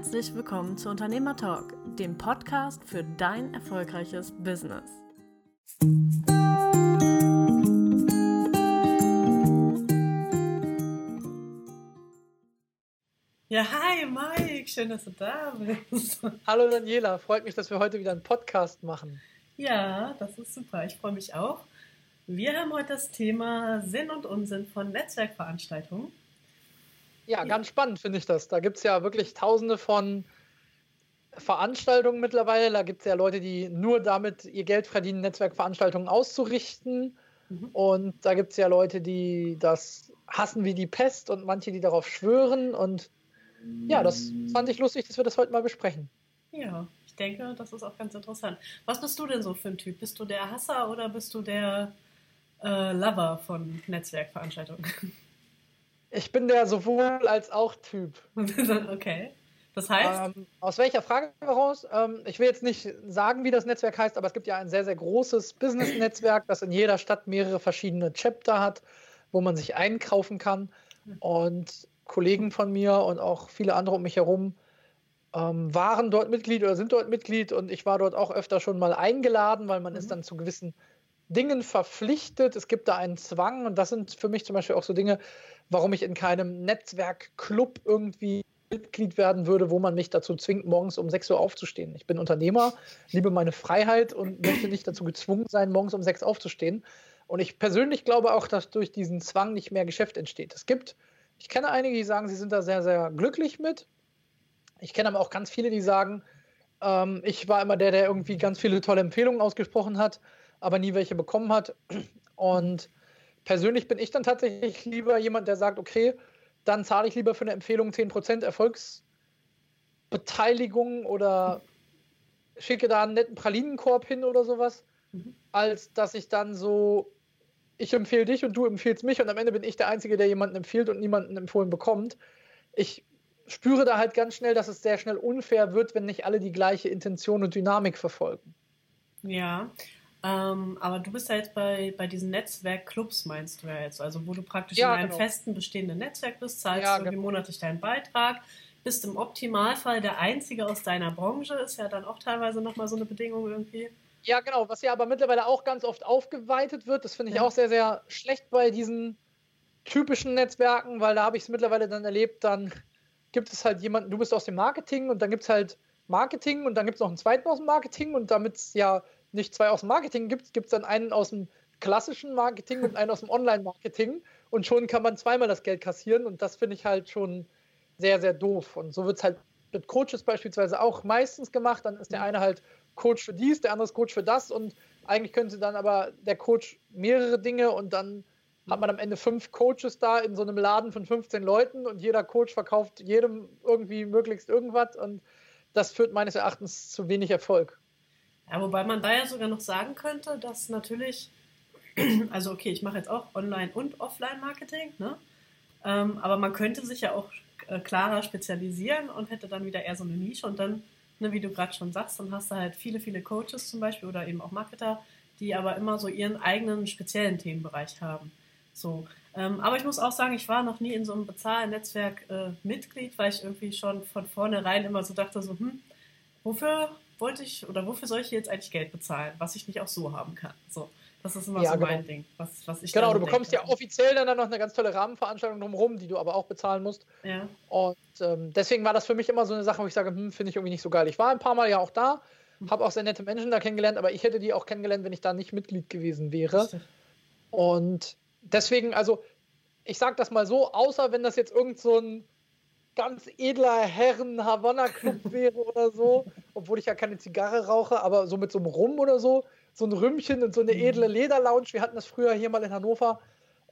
herzlich willkommen zu Unternehmer Talk, dem Podcast für dein erfolgreiches Business. Ja, hi Mike, schön, dass du da bist. Hallo Daniela, freut mich, dass wir heute wieder einen Podcast machen. Ja, das ist super, ich freue mich auch. Wir haben heute das Thema Sinn und Unsinn von Netzwerkveranstaltungen. Ja, ganz spannend finde ich das. Da gibt es ja wirklich tausende von Veranstaltungen mittlerweile. Da gibt es ja Leute, die nur damit ihr Geld verdienen, Netzwerkveranstaltungen auszurichten. Mhm. Und da gibt es ja Leute, die das hassen wie die Pest und manche, die darauf schwören. Und ja, das fand ich lustig, dass wir das heute mal besprechen. Ja, ich denke, das ist auch ganz interessant. Was bist du denn so für ein Typ? Bist du der Hasser oder bist du der äh, Lover von Netzwerkveranstaltungen? Ich bin der sowohl als auch Typ. okay. Das heißt? Ähm, aus welcher Frage heraus? Ähm, ich will jetzt nicht sagen, wie das Netzwerk heißt, aber es gibt ja ein sehr, sehr großes Business-Netzwerk, das in jeder Stadt mehrere verschiedene Chapter hat, wo man sich einkaufen kann. Und Kollegen von mir und auch viele andere um mich herum ähm, waren dort Mitglied oder sind dort Mitglied und ich war dort auch öfter schon mal eingeladen, weil man mhm. ist dann zu gewissen Dingen verpflichtet. Es gibt da einen Zwang und das sind für mich zum Beispiel auch so Dinge, warum ich in keinem Netzwerkclub irgendwie Mitglied werden würde, wo man mich dazu zwingt, morgens um 6 Uhr aufzustehen. Ich bin Unternehmer, liebe meine Freiheit und möchte nicht dazu gezwungen sein, morgens um 6 Uhr aufzustehen. Und ich persönlich glaube auch, dass durch diesen Zwang nicht mehr Geschäft entsteht. Es gibt, ich kenne einige, die sagen, sie sind da sehr, sehr glücklich mit. Ich kenne aber auch ganz viele, die sagen, ähm, ich war immer der, der irgendwie ganz viele tolle Empfehlungen ausgesprochen hat, aber nie welche bekommen hat. Und persönlich bin ich dann tatsächlich lieber jemand, der sagt, okay, dann zahle ich lieber für eine Empfehlung 10% Erfolgsbeteiligung oder schicke da einen netten Pralinenkorb hin oder sowas, mhm. als dass ich dann so, ich empfehle dich und du empfiehlst mich und am Ende bin ich der Einzige, der jemanden empfiehlt und niemanden empfohlen bekommt. Ich spüre da halt ganz schnell, dass es sehr schnell unfair wird, wenn nicht alle die gleiche Intention und Dynamik verfolgen. Ja, ähm, aber du bist ja jetzt bei, bei diesen Netzwerkclubs, meinst du ja jetzt, also wo du praktisch ja, in einem genau. festen bestehenden Netzwerk bist, zahlst ja, irgendwie genau. monatlich deinen Beitrag, bist im Optimalfall der Einzige aus deiner Branche, ist ja dann auch teilweise nochmal so eine Bedingung irgendwie. Ja, genau, was ja aber mittlerweile auch ganz oft aufgeweitet wird, das finde ich ja. auch sehr, sehr schlecht bei diesen typischen Netzwerken, weil da habe ich es mittlerweile dann erlebt, dann gibt es halt jemanden, du bist aus dem Marketing und dann gibt es halt Marketing und dann gibt es noch einen zweiten aus dem Marketing und damit es ja nicht zwei aus dem Marketing gibt, gibt es dann einen aus dem klassischen Marketing und einen aus dem Online-Marketing. Und schon kann man zweimal das Geld kassieren. Und das finde ich halt schon sehr, sehr doof. Und so wird es halt mit Coaches beispielsweise auch meistens gemacht. Dann ist der eine halt Coach für dies, der andere ist Coach für das. Und eigentlich könnte dann aber der Coach mehrere Dinge. Und dann hat man am Ende fünf Coaches da in so einem Laden von 15 Leuten. Und jeder Coach verkauft jedem irgendwie möglichst irgendwas. Und das führt meines Erachtens zu wenig Erfolg. Ja, wobei man da ja sogar noch sagen könnte, dass natürlich, also okay, ich mache jetzt auch Online- und Offline-Marketing, ne? Ähm, aber man könnte sich ja auch äh, klarer spezialisieren und hätte dann wieder eher so eine Nische und dann, ne, wie du gerade schon sagst, dann hast du halt viele, viele Coaches zum Beispiel oder eben auch Marketer, die aber immer so ihren eigenen speziellen Themenbereich haben. So. Ähm, aber ich muss auch sagen, ich war noch nie in so einem Bezahlnetzwerk äh, Mitglied, weil ich irgendwie schon von vornherein immer so dachte, so, hm, wofür wollte ich oder wofür soll ich jetzt eigentlich Geld bezahlen, was ich nicht auch so haben kann? So. Das ist immer ja, so genau. mein Ding, was, was ich Genau, du bekommst denke. ja offiziell dann noch eine ganz tolle Rahmenveranstaltung drumherum, die du aber auch bezahlen musst. Ja. Und ähm, deswegen war das für mich immer so eine Sache, wo ich sage, hm, finde ich irgendwie nicht so geil. Ich war ein paar Mal ja auch da, mhm. habe auch sehr nette Menschen da kennengelernt, aber ich hätte die auch kennengelernt, wenn ich da nicht Mitglied gewesen wäre. Richtig. Und deswegen, also ich sage das mal so, außer wenn das jetzt irgend so ein ganz edler Herren Havanna Club wäre oder so, obwohl ich ja keine Zigarre rauche, aber so mit so einem Rum oder so, so ein Rümmchen und so eine edle mhm. Lederlounge. Wir hatten das früher hier mal in Hannover.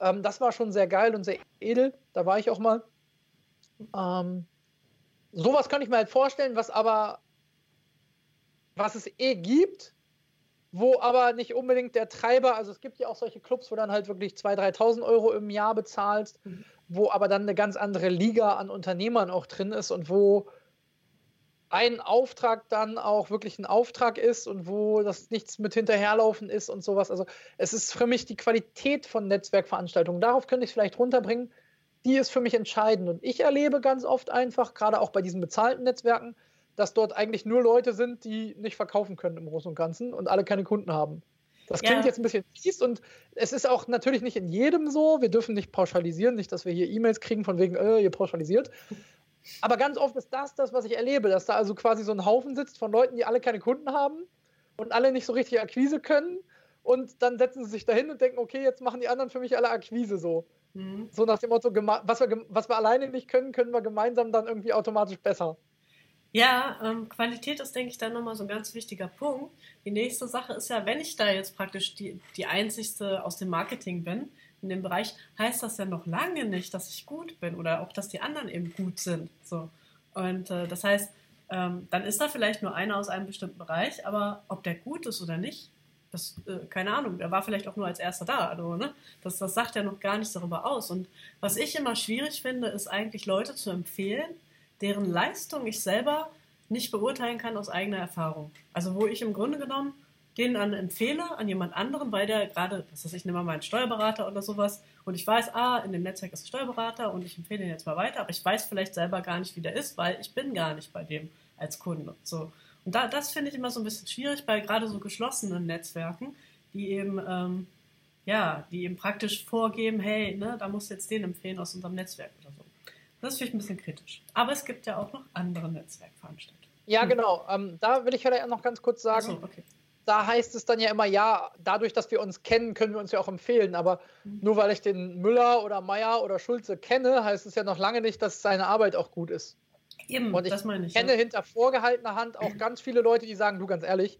Ähm, das war schon sehr geil und sehr edel. Da war ich auch mal. Ähm, sowas kann ich mir halt vorstellen, was aber, was es eh gibt, wo aber nicht unbedingt der Treiber, also es gibt ja auch solche Clubs, wo dann halt wirklich 2.000, 3.000 Euro im Jahr bezahlst. Mhm wo aber dann eine ganz andere Liga an Unternehmern auch drin ist und wo ein Auftrag dann auch wirklich ein Auftrag ist und wo das nichts mit hinterherlaufen ist und sowas. Also es ist für mich die Qualität von Netzwerkveranstaltungen. Darauf könnte ich es vielleicht runterbringen. die ist für mich entscheidend. Und ich erlebe ganz oft einfach, gerade auch bei diesen bezahlten Netzwerken, dass dort eigentlich nur Leute sind, die nicht verkaufen können im Großen und Ganzen und alle keine Kunden haben. Das klingt ja. jetzt ein bisschen fies und es ist auch natürlich nicht in jedem so. Wir dürfen nicht pauschalisieren, nicht, dass wir hier E-Mails kriegen von wegen, äh, ihr pauschalisiert. Aber ganz oft ist das das, was ich erlebe, dass da also quasi so ein Haufen sitzt von Leuten, die alle keine Kunden haben und alle nicht so richtig Akquise können. Und dann setzen sie sich dahin und denken, okay, jetzt machen die anderen für mich alle Akquise so. Mhm. So nach dem Motto, was wir, was wir alleine nicht können, können wir gemeinsam dann irgendwie automatisch besser. Ja, ähm, Qualität ist, denke ich, dann nochmal so ein ganz wichtiger Punkt. Die nächste Sache ist ja, wenn ich da jetzt praktisch die, die Einzigste aus dem Marketing bin, in dem Bereich, heißt das ja noch lange nicht, dass ich gut bin oder auch, dass die anderen eben gut sind. So. Und äh, das heißt, ähm, dann ist da vielleicht nur einer aus einem bestimmten Bereich, aber ob der gut ist oder nicht, das, äh, keine Ahnung, der war vielleicht auch nur als erster da. Also, ne? das, das sagt ja noch gar nichts darüber aus. Und was ich immer schwierig finde, ist eigentlich Leute zu empfehlen, deren Leistung ich selber nicht beurteilen kann aus eigener Erfahrung. Also wo ich im Grunde genommen den dann empfehle an jemand anderen, weil der gerade, was weiß ich, nehme mal einen Steuerberater oder sowas und ich weiß, ah, in dem Netzwerk ist ein Steuerberater und ich empfehle ihn jetzt mal weiter, aber ich weiß vielleicht selber gar nicht, wie der ist, weil ich bin gar nicht bei dem als Kunde. So. Und da, das finde ich immer so ein bisschen schwierig bei gerade so geschlossenen Netzwerken, die eben, ähm, ja, die eben praktisch vorgeben, hey, ne, da musst du jetzt den empfehlen aus unserem Netzwerk. Das finde ich ein bisschen kritisch. Aber es gibt ja auch noch andere Netzwerkveranstaltungen. Ja, hm. genau. Ähm, da will ich vielleicht noch ganz kurz sagen. So, okay. Da heißt es dann ja immer, ja, dadurch, dass wir uns kennen, können wir uns ja auch empfehlen. Aber mhm. nur weil ich den Müller oder Meier oder Schulze kenne, heißt es ja noch lange nicht, dass seine Arbeit auch gut ist. Eben, Und ich, das meine ich. kenne ja. hinter vorgehaltener Hand auch ganz viele Leute, die sagen, du ganz ehrlich,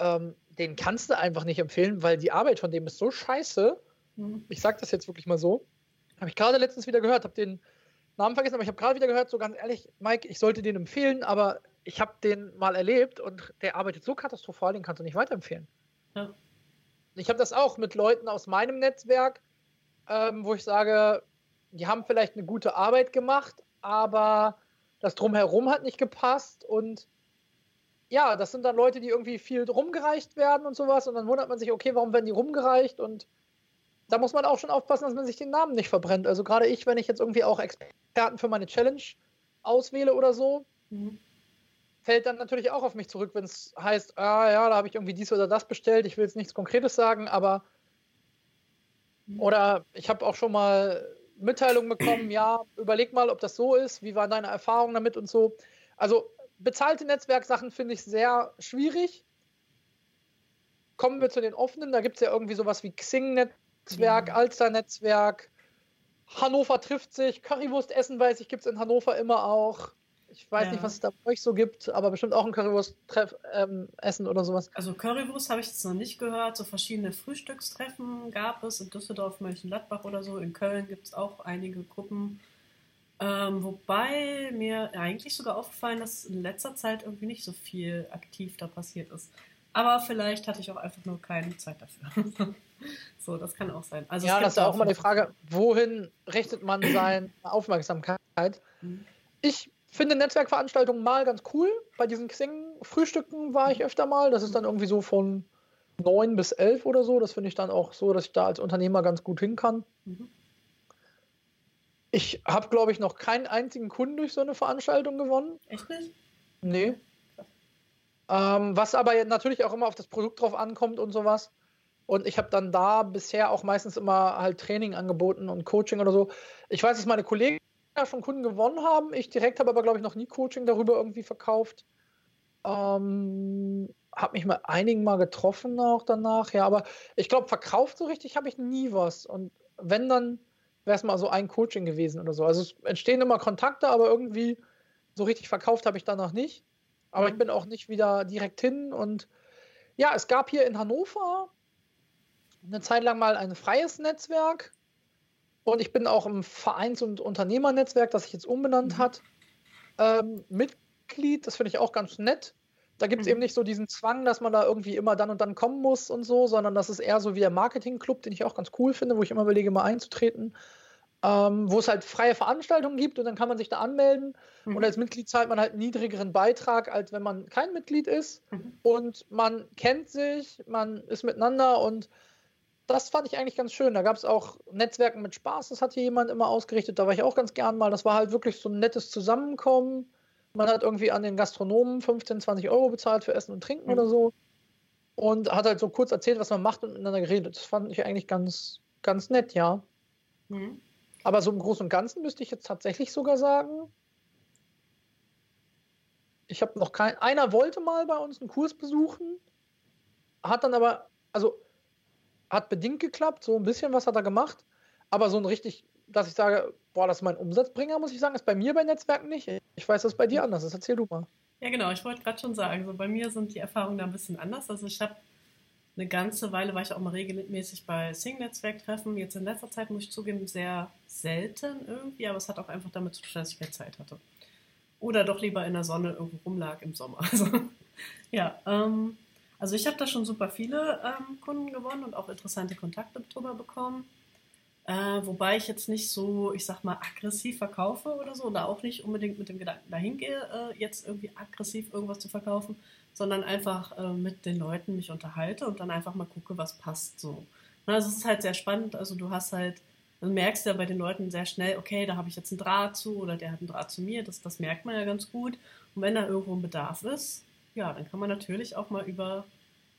ähm, den kannst du einfach nicht empfehlen, weil die Arbeit von dem ist so scheiße. Mhm. Ich sage das jetzt wirklich mal so. Habe ich gerade letztens wieder gehört, habe den Namen vergessen, aber ich habe gerade wieder gehört, so ganz ehrlich, Mike, ich sollte den empfehlen, aber ich habe den mal erlebt und der arbeitet so katastrophal, den kannst du nicht weiterempfehlen. Ja. Ich habe das auch mit Leuten aus meinem Netzwerk, ähm, wo ich sage, die haben vielleicht eine gute Arbeit gemacht, aber das Drumherum hat nicht gepasst und ja, das sind dann Leute, die irgendwie viel rumgereicht werden und sowas und dann wundert man sich, okay, warum werden die rumgereicht und da muss man auch schon aufpassen, dass man sich den Namen nicht verbrennt. Also gerade ich, wenn ich jetzt irgendwie auch Experten für meine Challenge auswähle oder so, mhm. fällt dann natürlich auch auf mich zurück, wenn es heißt, ah ja, da habe ich irgendwie dies oder das bestellt, ich will jetzt nichts Konkretes sagen, aber mhm. oder ich habe auch schon mal Mitteilungen bekommen, ja, überleg mal, ob das so ist, wie waren deine Erfahrungen damit und so. Also bezahlte Netzwerksachen finde ich sehr schwierig. Kommen wir zu den offenen, da gibt es ja irgendwie sowas wie Xing-Net Netzwerk, ja. Alster-Netzwerk. Hannover trifft sich. Currywurst essen, weiß ich, gibt es in Hannover immer auch. Ich weiß ja. nicht, was es da bei euch so gibt, aber bestimmt auch ein Currywurst-Essen ähm, oder sowas. Also Currywurst habe ich jetzt noch nicht gehört. So verschiedene Frühstückstreffen gab es in Düsseldorf, Mönchengladbach oder so. In Köln gibt es auch einige Gruppen. Ähm, wobei mir eigentlich sogar aufgefallen, dass in letzter Zeit irgendwie nicht so viel aktiv da passiert ist. Aber vielleicht hatte ich auch einfach nur keine Zeit dafür. so, das kann auch sein. Also ja, das ist auch immer die Frage, wohin richtet man seine Aufmerksamkeit? Mhm. Ich finde Netzwerkveranstaltungen mal ganz cool. Bei diesen Xing-Frühstücken war ich öfter mal. Das ist dann irgendwie so von 9 bis 11 oder so. Das finde ich dann auch so, dass ich da als Unternehmer ganz gut hin kann. Mhm. Ich habe, glaube ich, noch keinen einzigen Kunden durch so eine Veranstaltung gewonnen. Echt nicht? Nee. Ähm, was aber natürlich auch immer auf das Produkt drauf ankommt und sowas. Und ich habe dann da bisher auch meistens immer halt Training angeboten und Coaching oder so. Ich weiß, dass meine Kollegen ja schon Kunden gewonnen haben. Ich direkt habe aber, glaube ich, noch nie Coaching darüber irgendwie verkauft. Ähm, habe mich mit einigen mal getroffen auch danach, ja, aber ich glaube, verkauft so richtig habe ich nie was. Und wenn, dann wäre es mal so ein Coaching gewesen oder so. Also es entstehen immer Kontakte, aber irgendwie so richtig verkauft habe ich danach nicht. Aber ich bin auch nicht wieder direkt hin. Und ja, es gab hier in Hannover eine Zeit lang mal ein freies Netzwerk. Und ich bin auch im Vereins- und Unternehmernetzwerk, das sich jetzt umbenannt mhm. hat, ähm, Mitglied. Das finde ich auch ganz nett. Da gibt es mhm. eben nicht so diesen Zwang, dass man da irgendwie immer dann und dann kommen muss und so, sondern das ist eher so wie der Marketingclub, den ich auch ganz cool finde, wo ich immer überlege, mal einzutreten ähm, wo es halt freie Veranstaltungen gibt und dann kann man sich da anmelden. Mhm. Und als Mitglied zahlt man halt einen niedrigeren Beitrag, als wenn man kein Mitglied ist. Mhm. Und man kennt sich, man ist miteinander und das fand ich eigentlich ganz schön. Da gab es auch Netzwerken mit Spaß, das hat hier jemand immer ausgerichtet. Da war ich auch ganz gern mal. Das war halt wirklich so ein nettes Zusammenkommen. Man hat irgendwie an den Gastronomen 15, 20 Euro bezahlt für Essen und Trinken mhm. oder so. Und hat halt so kurz erzählt, was man macht und miteinander geredet. Das fand ich eigentlich ganz, ganz nett, ja. Mhm. Aber so im Großen und Ganzen müsste ich jetzt tatsächlich sogar sagen, ich habe noch kein. Einer wollte mal bei uns einen Kurs besuchen, hat dann aber, also hat bedingt geklappt, so ein bisschen was hat er gemacht, aber so ein richtig, dass ich sage, boah, das ist mein Umsatzbringer, muss ich sagen, ist bei mir bei Netzwerken nicht. Ich weiß, das ist bei dir anders ist. Erzähl du mal. Ja, genau, ich wollte gerade schon sagen, so bei mir sind die Erfahrungen da ein bisschen anders. Also ich habe eine ganze Weile war ich auch mal regelmäßig bei Sing-Netzwerktreffen. Jetzt in letzter Zeit muss ich zugeben, sehr selten irgendwie, aber es hat auch einfach damit zu tun, dass ich keine Zeit hatte. Oder doch lieber in der Sonne irgendwo rumlag im Sommer. Also, ja, ähm, also ich habe da schon super viele ähm, Kunden gewonnen und auch interessante Kontakte drüber bekommen. Äh, wobei ich jetzt nicht so, ich sag mal, aggressiv verkaufe oder so, oder auch nicht unbedingt mit dem Gedanken dahin gehe, äh, jetzt irgendwie aggressiv irgendwas zu verkaufen, sondern einfach äh, mit den Leuten mich unterhalte und dann einfach mal gucke, was passt so. Also es ist halt sehr spannend, also du hast halt, du merkst ja bei den Leuten sehr schnell, okay, da habe ich jetzt einen Draht zu oder der hat einen Draht zu mir, das, das merkt man ja ganz gut. Und wenn da irgendwo ein Bedarf ist, ja, dann kann man natürlich auch mal über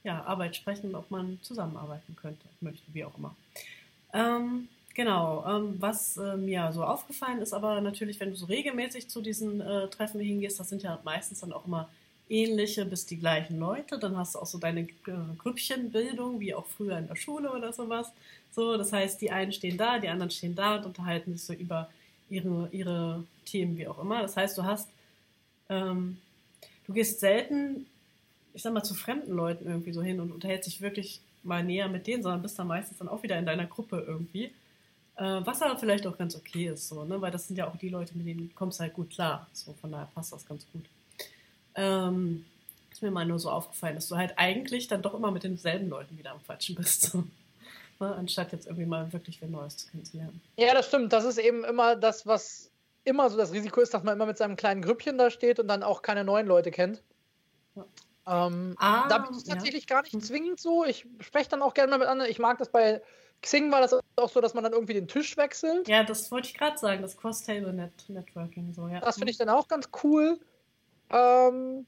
ja, Arbeit sprechen, ob man zusammenarbeiten könnte, möchte, wie auch immer. Ähm, genau, ähm, was äh, mir so aufgefallen ist, aber natürlich, wenn du so regelmäßig zu diesen äh, Treffen hingehst, das sind ja meistens dann auch immer ähnliche bis die gleichen Leute, dann hast du auch so deine äh, Grüppchenbildung, wie auch früher in der Schule oder sowas. So, das heißt, die einen stehen da, die anderen stehen da und unterhalten sich so über ihre, ihre Themen, wie auch immer. Das heißt, du hast, ähm, du gehst selten ich sag mal, zu fremden Leuten irgendwie so hin und unterhältst dich wirklich mal näher mit denen, sondern bist dann meistens dann auch wieder in deiner Gruppe irgendwie. Äh, was aber vielleicht auch ganz okay ist, so, ne? weil das sind ja auch die Leute, mit denen kommst du halt gut klar. So, von daher passt das ganz gut. Ähm, ist mir mal nur so aufgefallen, dass du halt eigentlich dann doch immer mit denselben Leuten wieder am Quatschen bist. So. Ne? Anstatt jetzt irgendwie mal wirklich wer Neues kennenzulernen. Ja, das stimmt. Das ist eben immer das, was immer so das Risiko ist, dass man immer mit seinem kleinen Grüppchen da steht und dann auch keine neuen Leute kennt. Ja. Ähm, ah, da bin ich tatsächlich ja. gar nicht zwingend so. Ich spreche dann auch gerne mal mit anderen. Ich mag das bei Xing war das auch so, dass man dann irgendwie den Tisch wechselt. Ja, das wollte ich gerade sagen, das Cross-Table-Networking. So, ja. Das finde ich dann auch ganz cool. Ähm,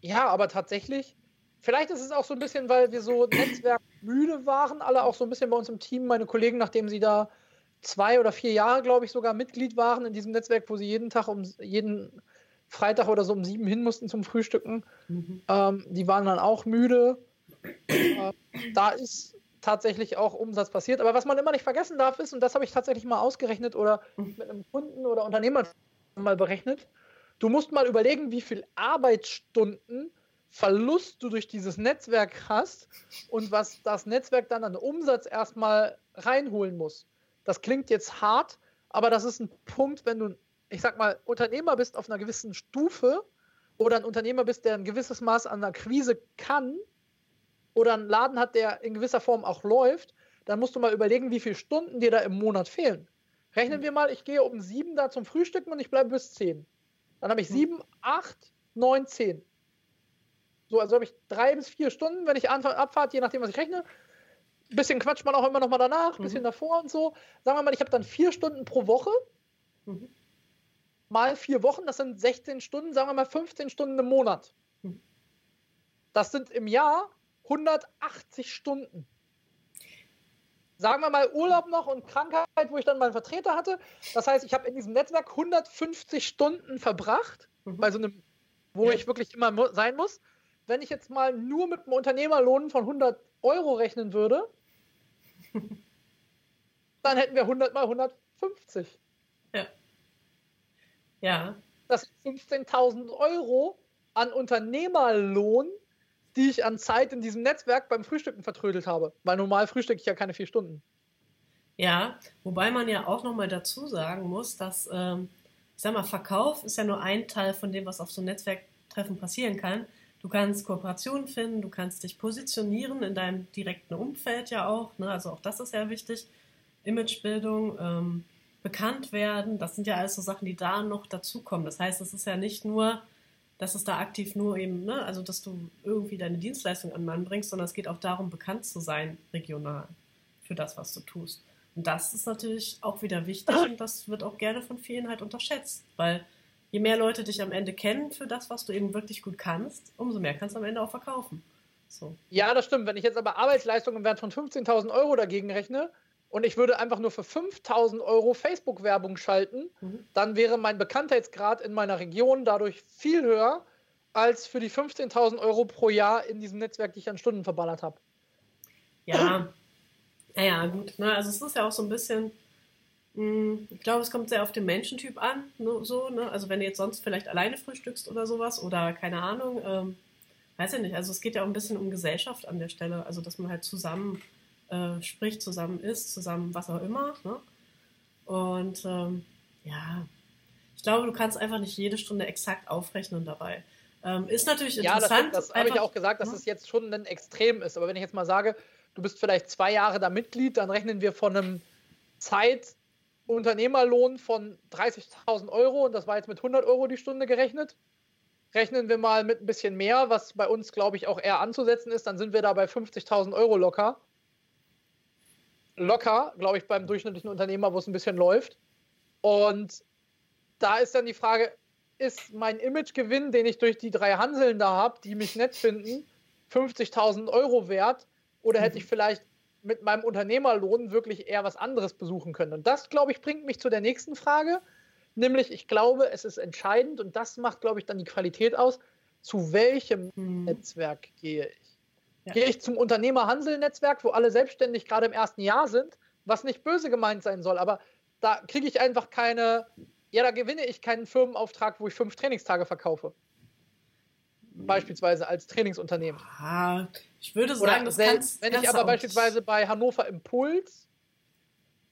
ja, aber tatsächlich, vielleicht ist es auch so ein bisschen, weil wir so netzwerkmüde waren, alle auch so ein bisschen bei uns im Team, meine Kollegen, nachdem sie da zwei oder vier Jahre, glaube ich, sogar Mitglied waren in diesem Netzwerk, wo sie jeden Tag um jeden Freitag oder so um sieben hin mussten zum Frühstücken. Mhm. Ähm, die waren dann auch müde. Äh, da ist tatsächlich auch Umsatz passiert. Aber was man immer nicht vergessen darf, ist, und das habe ich tatsächlich mal ausgerechnet oder mhm. mit einem Kunden oder Unternehmer mal berechnet, du musst mal überlegen, wie viel Arbeitsstunden Verlust du durch dieses Netzwerk hast und was das Netzwerk dann an Umsatz erstmal reinholen muss. Das klingt jetzt hart, aber das ist ein Punkt, wenn du ich sag mal, Unternehmer bist auf einer gewissen Stufe oder ein Unternehmer bist, der ein gewisses Maß an Akquise kann oder einen Laden hat, der in gewisser Form auch läuft, dann musst du mal überlegen, wie viele Stunden dir da im Monat fehlen. Rechnen wir mal, ich gehe um sieben da zum Frühstücken und ich bleibe bis zehn. Dann habe ich hm. sieben, acht, neun, zehn. So, also habe ich drei bis vier Stunden, wenn ich Abfahrt, je nachdem, was ich rechne. Ein bisschen quatscht man auch immer noch mal danach, ein bisschen mhm. davor und so. Sagen wir mal, ich habe dann vier Stunden pro Woche. Mhm mal vier Wochen, das sind 16 Stunden, sagen wir mal 15 Stunden im Monat. Das sind im Jahr 180 Stunden. Sagen wir mal Urlaub noch und Krankheit, wo ich dann meinen Vertreter hatte. Das heißt, ich habe in diesem Netzwerk 150 Stunden verbracht, mhm. bei so einem, wo ja. ich wirklich immer sein muss. Wenn ich jetzt mal nur mit einem Unternehmerlohn von 100 Euro rechnen würde, dann hätten wir 100 mal 150. Ja. Ja. Das sind 15.000 Euro an Unternehmerlohn, die ich an Zeit in diesem Netzwerk beim Frühstücken vertrödelt habe. Weil normal frühstücke ich ja keine vier Stunden. Ja, wobei man ja auch nochmal dazu sagen muss, dass, ähm, ich sag mal, Verkauf ist ja nur ein Teil von dem, was auf so Netzwerktreffen passieren kann. Du kannst Kooperationen finden, du kannst dich positionieren in deinem direkten Umfeld ja auch. Ne? Also auch das ist ja wichtig. Imagebildung. Ähm, bekannt werden. Das sind ja alles so Sachen, die da noch dazukommen. Das heißt, es ist ja nicht nur, dass es da aktiv nur eben, ne, also dass du irgendwie deine Dienstleistung an Mann bringst, sondern es geht auch darum, bekannt zu sein regional. für das, was du tust. Und das ist natürlich auch wieder wichtig und das wird auch gerne von vielen halt unterschätzt, weil je mehr Leute dich am Ende kennen für das, was du eben wirklich gut kannst, umso mehr kannst du am Ende auch verkaufen. So. Ja, das stimmt. Wenn ich jetzt aber Arbeitsleistungen im Wert von 15.000 Euro dagegen rechne und ich würde einfach nur für 5.000 Euro Facebook-Werbung schalten, mhm. dann wäre mein Bekanntheitsgrad in meiner Region dadurch viel höher als für die 15.000 Euro pro Jahr in diesem Netzwerk, die ich an Stunden verballert habe. Ja, naja, gut. Ne? Also es ist ja auch so ein bisschen, mh, hm, ich glaube, es kommt sehr auf den Menschentyp an. Ne? So, ne? Also wenn du jetzt sonst vielleicht alleine frühstückst oder sowas oder keine Ahnung, ähm, weiß ich nicht. Also es geht ja auch ein bisschen um Gesellschaft an der Stelle. Also dass man halt zusammen äh, spricht, zusammen isst, zusammen was auch immer. Ne? Und ähm, ja, ich glaube, du kannst einfach nicht jede Stunde exakt aufrechnen dabei. Ähm, ist natürlich interessant. Ja, das, das habe ich ja auch gesagt, dass ne? es jetzt schon ein Extrem ist. Aber wenn ich jetzt mal sage, du bist vielleicht zwei Jahre da Mitglied, dann rechnen wir von einem Zeitunternehmerlohn von 30.000 Euro und das war jetzt mit 100 Euro die Stunde gerechnet. Rechnen wir mal mit ein bisschen mehr, was bei uns, glaube ich, auch eher anzusetzen ist, dann sind wir da bei 50.000 Euro locker. Locker, glaube ich, beim durchschnittlichen Unternehmer, wo es ein bisschen läuft. Und da ist dann die Frage, ist mein Imagegewinn, den ich durch die drei Hanseln da habe, die mich nett finden, 50.000 Euro wert? Oder hätte ich mhm. vielleicht mit meinem Unternehmerlohn wirklich eher was anderes besuchen können? Und das, glaube ich, bringt mich zu der nächsten Frage. Nämlich, ich glaube, es ist entscheidend und das macht, glaube ich, dann die Qualität aus. Zu welchem hm. Netzwerk gehe ich? Ja. Gehe ich zum Unternehmer-Hansel-Netzwerk, wo alle selbstständig gerade im ersten Jahr sind, was nicht böse gemeint sein soll, aber da kriege ich einfach keine, ja, da gewinne ich keinen Firmenauftrag, wo ich fünf Trainingstage verkaufe beispielsweise als Trainingsunternehmen. Ah, ich würde sagen, Oder das kannst, Wenn ich aber beispielsweise bei Hannover Impuls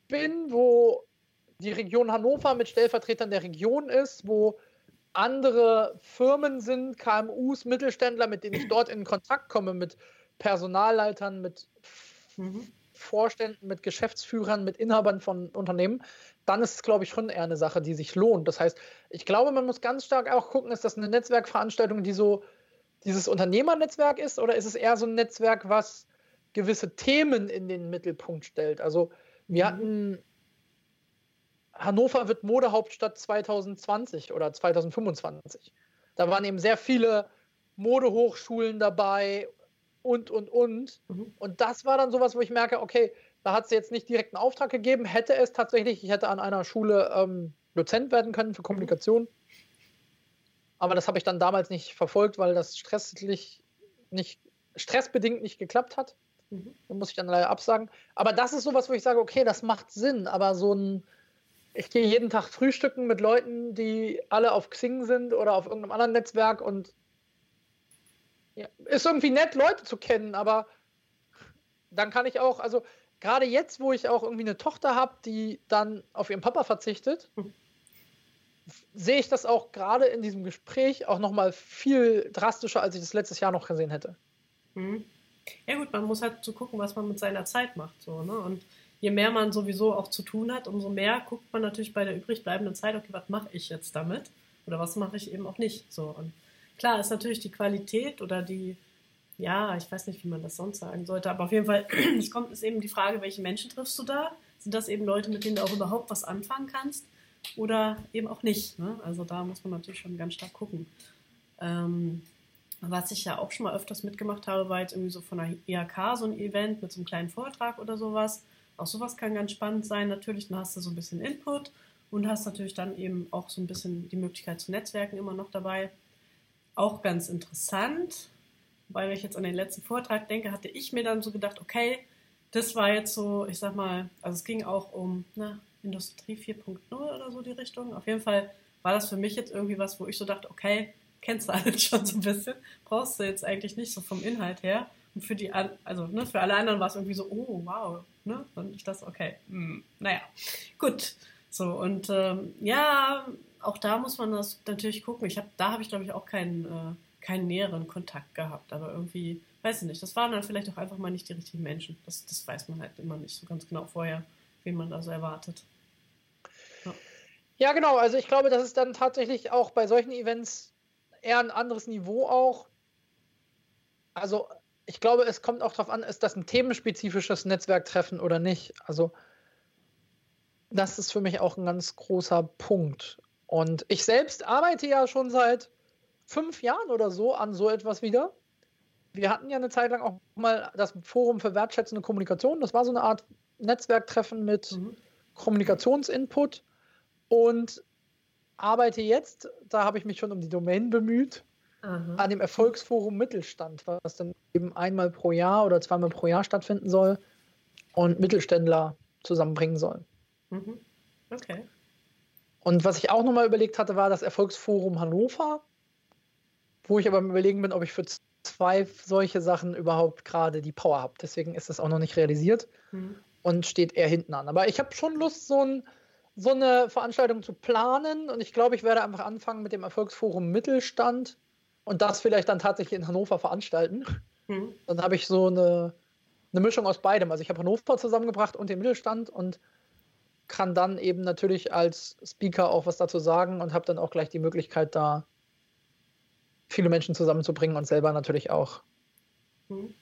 bin, wo die Region Hannover mit Stellvertretern der Region ist, wo andere Firmen sind, KMUs, Mittelständler, mit denen ich dort in Kontakt komme, mit Personalleitern, mit mhm. Vorständen, mit Geschäftsführern, mit Inhabern von Unternehmen, dann ist es, glaube ich, schon eher eine Sache, die sich lohnt. Das heißt, ich glaube, man muss ganz stark auch gucken, ist das eine Netzwerkveranstaltung, die so dieses Unternehmernetzwerk ist, oder ist es eher so ein Netzwerk, was gewisse Themen in den Mittelpunkt stellt? Also, wir mhm. hatten Hannover wird Modehauptstadt 2020 oder 2025. Da waren eben sehr viele Modehochschulen dabei und, und, und. Mhm. Und das war dann sowas, wo ich merke, okay, da hat es jetzt nicht direkt einen Auftrag gegeben. Hätte es tatsächlich, ich hätte an einer Schule ähm, Dozent werden können für Kommunikation. Aber das habe ich dann damals nicht verfolgt, weil das stresslich nicht, stressbedingt nicht geklappt hat. Mhm. Da muss ich dann leider absagen. Aber das ist sowas, wo ich sage, okay, das macht Sinn. Aber so ein, ich gehe jeden Tag frühstücken mit Leuten, die alle auf Xing sind oder auf irgendeinem anderen Netzwerk und ja, ist irgendwie nett, Leute zu kennen, aber dann kann ich auch, also gerade jetzt, wo ich auch irgendwie eine Tochter habe, die dann auf ihren Papa verzichtet, mhm. sehe ich das auch gerade in diesem Gespräch auch nochmal viel drastischer, als ich das letztes Jahr noch gesehen hätte. Mhm. Ja gut, man muss halt so gucken, was man mit seiner Zeit macht. So, ne? Und je mehr man sowieso auch zu tun hat, umso mehr guckt man natürlich bei der übrig bleibenden Zeit, okay, was mache ich jetzt damit? Oder was mache ich eben auch nicht? So. Und klar ist natürlich die Qualität oder die ja, ich weiß nicht, wie man das sonst sagen sollte, aber auf jeden Fall, es kommt, ist eben die Frage, welche Menschen triffst du da? Sind das eben Leute, mit denen du auch überhaupt was anfangen kannst? Oder eben auch nicht? Ne? Also da muss man natürlich schon ganz stark gucken. Ähm, was ich ja auch schon mal öfters mitgemacht habe, war jetzt irgendwie so von der IHK so ein Event mit so einem kleinen Vortrag oder sowas. Auch sowas kann ganz spannend sein. Natürlich, dann hast du so ein bisschen Input und hast natürlich dann eben auch so ein bisschen die Möglichkeit zu Netzwerken immer noch dabei. Auch ganz interessant weil wenn ich jetzt an den letzten Vortrag denke, hatte ich mir dann so gedacht, okay, das war jetzt so, ich sag mal, also es ging auch um na, Industrie 4.0 oder so die Richtung. Auf jeden Fall war das für mich jetzt irgendwie was, wo ich so dachte, okay, kennst du alles schon so ein bisschen, brauchst du jetzt eigentlich nicht so vom Inhalt her. Und für die, also ne, für alle anderen war es irgendwie so, oh wow, ne? Und ich dachte, okay, hm, naja, gut. So, und ähm, ja, auch da muss man das natürlich gucken. Ich habe, da habe ich glaube ich auch keinen äh, keinen näheren Kontakt gehabt, aber irgendwie, weiß ich nicht, das waren dann vielleicht auch einfach mal nicht die richtigen Menschen. Das, das weiß man halt immer nicht so ganz genau vorher, wen man da so erwartet. Ja. ja, genau. Also ich glaube, das ist dann tatsächlich auch bei solchen Events eher ein anderes Niveau auch. Also ich glaube, es kommt auch darauf an, ist das ein themenspezifisches Netzwerktreffen oder nicht. Also das ist für mich auch ein ganz großer Punkt. Und ich selbst arbeite ja schon seit fünf Jahren oder so an so etwas wieder. Wir hatten ja eine Zeit lang auch mal das Forum für wertschätzende Kommunikation. Das war so eine Art Netzwerktreffen mit mhm. Kommunikationsinput. Und arbeite jetzt, da habe ich mich schon um die Domain bemüht, Aha. an dem Erfolgsforum Mittelstand, was dann eben einmal pro Jahr oder zweimal pro Jahr stattfinden soll und Mittelständler zusammenbringen soll. Mhm. Okay. Und was ich auch nochmal überlegt hatte, war das Erfolgsforum Hannover, wo ich aber Überlegen bin, ob ich für zwei solche Sachen überhaupt gerade die Power habe. Deswegen ist das auch noch nicht realisiert mhm. und steht eher hinten an. Aber ich habe schon Lust, so, ein, so, eine Veranstaltung zu planen und ich glaube, ich werde einfach anfangen mit dem Erfolgsforum Mittelstand und das vielleicht dann tatsächlich in Hannover veranstalten. Mhm. Dann habe ich so eine, eine Mischung aus beidem. Also ich habe Hannover zusammengebracht und den Mittelstand und kann dann eben natürlich als Speaker auch was dazu sagen und habe dann auch gleich die Möglichkeit, da viele Menschen zusammenzubringen und selber natürlich auch mhm.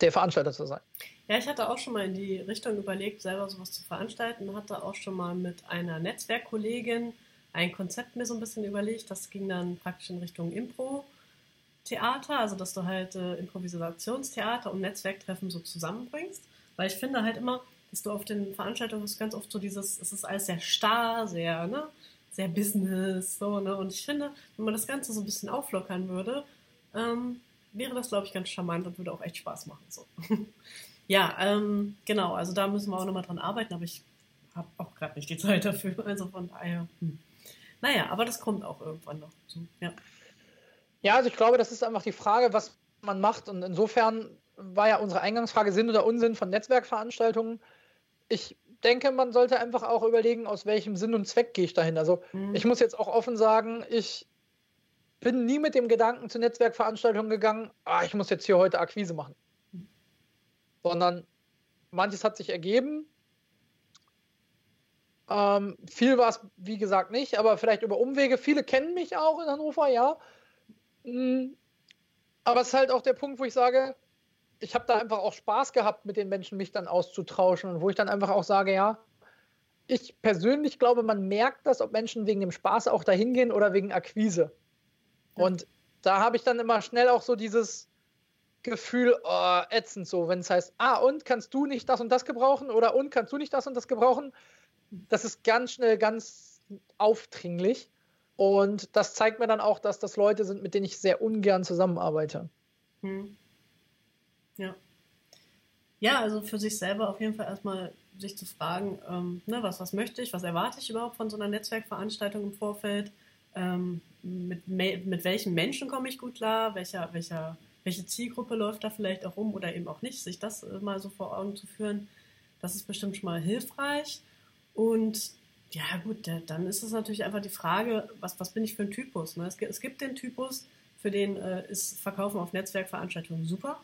der Veranstalter zu sein. Ja, ich hatte auch schon mal in die Richtung überlegt, selber sowas zu veranstalten. Hatte auch schon mal mit einer Netzwerkkollegin ein Konzept mir so ein bisschen überlegt. Das ging dann praktisch in Richtung Impro-Theater, also dass du halt äh, Improvisationstheater und Netzwerktreffen so zusammenbringst. Weil ich finde halt immer, dass du auf den Veranstaltungen hast ganz oft so dieses, es ist alles sehr starr, sehr, ne, sehr Business, so, ne, und ich finde, wenn man das Ganze so ein bisschen auflockern würde, ähm, wäre das, glaube ich, ganz charmant und würde auch echt Spaß machen, so. ja, ähm, genau, also da müssen wir auch nochmal dran arbeiten, aber ich habe auch gerade nicht die Zeit dafür, also von daher, hm. Naja, aber das kommt auch irgendwann noch. So, ja. ja, also ich glaube, das ist einfach die Frage, was man macht und insofern war ja unsere Eingangsfrage Sinn oder Unsinn von Netzwerkveranstaltungen ich denke, man sollte einfach auch überlegen, aus welchem Sinn und Zweck gehe ich dahin. Also mhm. ich muss jetzt auch offen sagen, ich bin nie mit dem Gedanken zu Netzwerkveranstaltungen gegangen, ah, ich muss jetzt hier heute Akquise machen. Sondern manches hat sich ergeben. Ähm, viel war es, wie gesagt, nicht, aber vielleicht über Umwege. Viele kennen mich auch in Hannover, ja. Mhm. Aber es ist halt auch der Punkt, wo ich sage, ich habe da einfach auch Spaß gehabt, mit den Menschen mich dann auszutauschen und wo ich dann einfach auch sage, ja, ich persönlich glaube, man merkt das, ob Menschen wegen dem Spaß auch dahin gehen oder wegen Akquise. Ja. Und da habe ich dann immer schnell auch so dieses Gefühl, oh, ätzend so, wenn es heißt, ah, und kannst du nicht das und das gebrauchen oder und kannst du nicht das und das gebrauchen? Das ist ganz schnell ganz aufdringlich. Und das zeigt mir dann auch, dass das Leute sind, mit denen ich sehr ungern zusammenarbeite. Hm. Ja. Ja, also für sich selber auf jeden Fall erstmal sich zu fragen, ähm, ne, was, was möchte ich, was erwarte ich überhaupt von so einer Netzwerkveranstaltung im Vorfeld, ähm, mit, mit welchen Menschen komme ich gut klar, welcher, welcher, welche Zielgruppe läuft da vielleicht auch rum oder eben auch nicht, sich das äh, mal so vor Augen zu führen, das ist bestimmt schon mal hilfreich. Und ja gut, dann ist es natürlich einfach die Frage, was, was bin ich für ein Typus? Ne? Es, es gibt den Typus, für den äh, ist Verkaufen auf Netzwerkveranstaltungen super.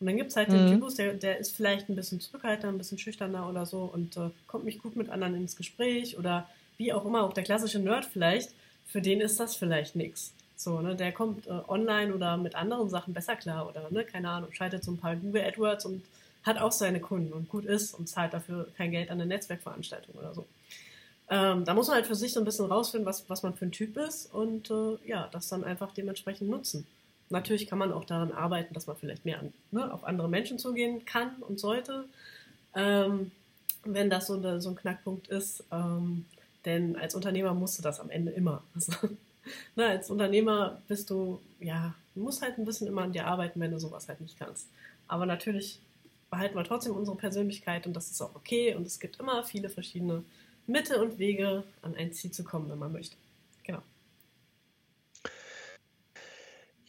Und dann gibt es halt mhm. den Typus, der, der ist vielleicht ein bisschen zurückhaltender, ein bisschen schüchterner oder so und äh, kommt nicht gut mit anderen ins Gespräch oder wie auch immer, auch der klassische Nerd vielleicht, für den ist das vielleicht nichts. So, ne, der kommt äh, online oder mit anderen Sachen besser klar oder, ne, keine Ahnung, schaltet so ein paar Google AdWords und hat auch seine Kunden und gut ist und zahlt dafür kein Geld an eine Netzwerkveranstaltung oder so. Ähm, da muss man halt für sich so ein bisschen rausfinden, was, was man für ein Typ ist und äh, ja, das dann einfach dementsprechend nutzen. Natürlich kann man auch daran arbeiten, dass man vielleicht mehr an, ne, auf andere Menschen zugehen kann und sollte, ähm, wenn das so, so, ein Knackpunkt ist. Ähm, denn als Unternehmer musst du das am Ende immer. Also, ne, als Unternehmer bist du, ja, du musst halt ein bisschen immer an dir arbeiten, wenn du sowas halt nicht kannst. Aber natürlich behalten wir trotzdem unsere Persönlichkeit und das ist auch okay. Und es gibt immer viele verschiedene Mittel und Wege, an ein Ziel zu kommen, wenn man möchte. Genau.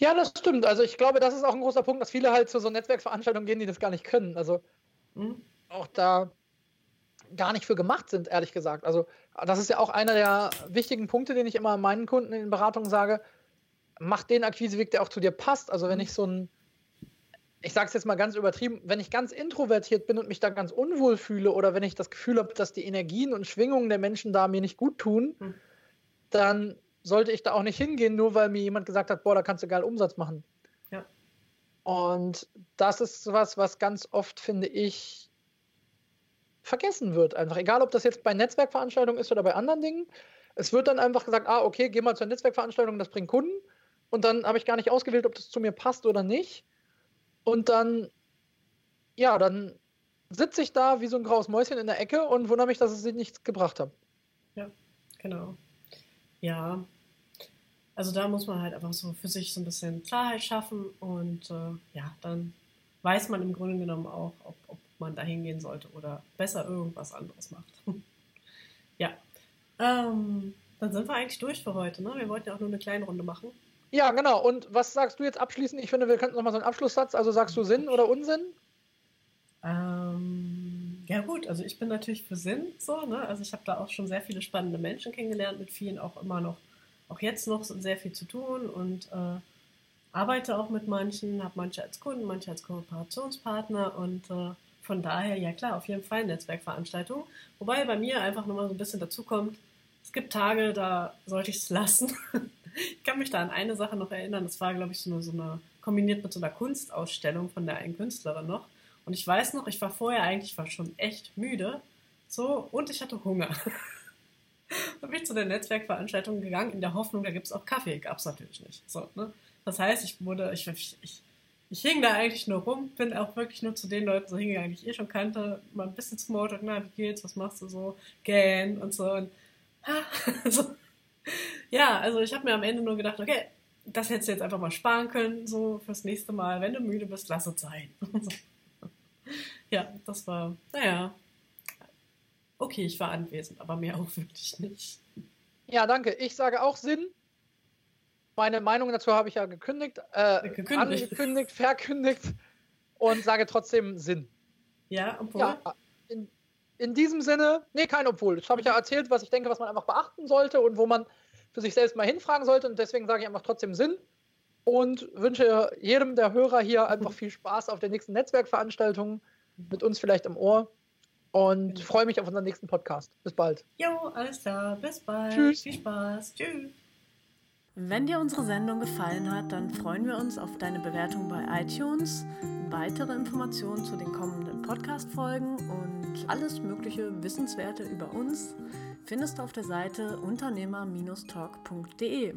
Ja, das stimmt. Also ich glaube, das ist auch ein großer Punkt, dass viele halt zu so Netzwerkveranstaltungen gehen, die das gar nicht können. Also mhm. auch da gar nicht für gemacht sind, ehrlich gesagt. Also das ist ja auch einer der wichtigen Punkte, den ich immer meinen Kunden in Beratungen sage. Mach den Akquiseweg, der auch zu dir passt. Also wenn mhm. ich so ein, ich sage es jetzt mal ganz übertrieben, wenn ich ganz introvertiert bin und mich da ganz unwohl fühle oder wenn ich das Gefühl habe, dass die Energien und Schwingungen der Menschen da mir nicht gut tun, mhm. dann sollte ich da auch nicht hingehen, nur weil mir jemand gesagt hat, boah, da kannst du geil Umsatz machen. Ja. Und das ist was, was ganz oft, finde ich, vergessen wird. Einfach egal, ob das jetzt bei Netzwerkveranstaltungen ist oder bei anderen Dingen. Es wird dann einfach gesagt, ah, okay, geh mal zur Netzwerkveranstaltung, das bringt Kunden. Und dann habe ich gar nicht ausgewählt, ob das zu mir passt oder nicht. Und dann, ja, dann sitze ich da wie so ein graues Mäuschen in der Ecke und wundere mich, dass es nichts gebracht hat. Ja, genau. Ja, also da muss man halt einfach so für sich so ein bisschen Klarheit schaffen und äh, ja, dann weiß man im Grunde genommen auch, ob, ob man da hingehen sollte oder besser irgendwas anderes macht. ja, ähm, dann sind wir eigentlich durch für heute. Ne? Wir wollten ja auch nur eine kleine Runde machen. Ja, genau. Und was sagst du jetzt abschließend? Ich finde, wir könnten nochmal so einen Abschlusssatz. Also sagst du Sinn oder Unsinn? Ähm, ja gut, also ich bin natürlich für Sinn so. Ne? Also ich habe da auch schon sehr viele spannende Menschen kennengelernt, mit vielen auch immer noch, auch jetzt noch sehr viel zu tun und äh, arbeite auch mit manchen, habe manche als Kunden, manche als Kooperationspartner und äh, von daher, ja klar, auf jeden Fall Netzwerkveranstaltungen. Wobei bei mir einfach nochmal so ein bisschen dazu kommt, es gibt Tage, da sollte ich es lassen. ich kann mich da an eine Sache noch erinnern, das war, glaube ich, so eine, so eine, kombiniert mit so einer Kunstausstellung von der einen Künstlerin noch. Und ich weiß noch, ich war vorher eigentlich war schon echt müde. So, und ich hatte Hunger. Dann bin ich zu der Netzwerkveranstaltung gegangen, in der Hoffnung, da gibt es auch Kaffee. Gab es natürlich nicht. So, ne? Das heißt, ich wurde, ich, ich, ich, ich hing da eigentlich nur rum, bin auch wirklich nur zu den Leuten so hingegangen, die ich eh schon kannte, mal ein bisschen Smalltalk, na, wie geht's, was machst du so, gähn und so. Und, so. Ja, also ich habe mir am Ende nur gedacht, okay, das hättest du jetzt einfach mal sparen können, so fürs nächste Mal, wenn du müde bist, lass es sein. ja, das war, naja, okay, ich war anwesend, aber mehr auch wirklich nicht. Ja, danke. Ich sage auch Sinn. Meine Meinung dazu habe ich ja gekündigt, äh, gekündigt. angekündigt, verkündigt und sage trotzdem Sinn. Ja, obwohl. Ja, in, in diesem Sinne, nee, kein obwohl. Das habe ich ja erzählt, was ich denke, was man einfach beachten sollte und wo man für sich selbst mal hinfragen sollte. Und deswegen sage ich einfach trotzdem Sinn und wünsche jedem der Hörer hier einfach viel Spaß auf der nächsten Netzwerkveranstaltung mit uns vielleicht im Ohr und genau. freue mich auf unseren nächsten Podcast. Bis bald. Jo, alles klar. Bis bald. Tschüss. Viel Spaß. Tschüss. Wenn dir unsere Sendung gefallen hat, dann freuen wir uns auf deine Bewertung bei iTunes, weitere Informationen zu den kommenden Podcast-Folgen und alles mögliche Wissenswerte über uns findest du auf der Seite unternehmer-talk.de.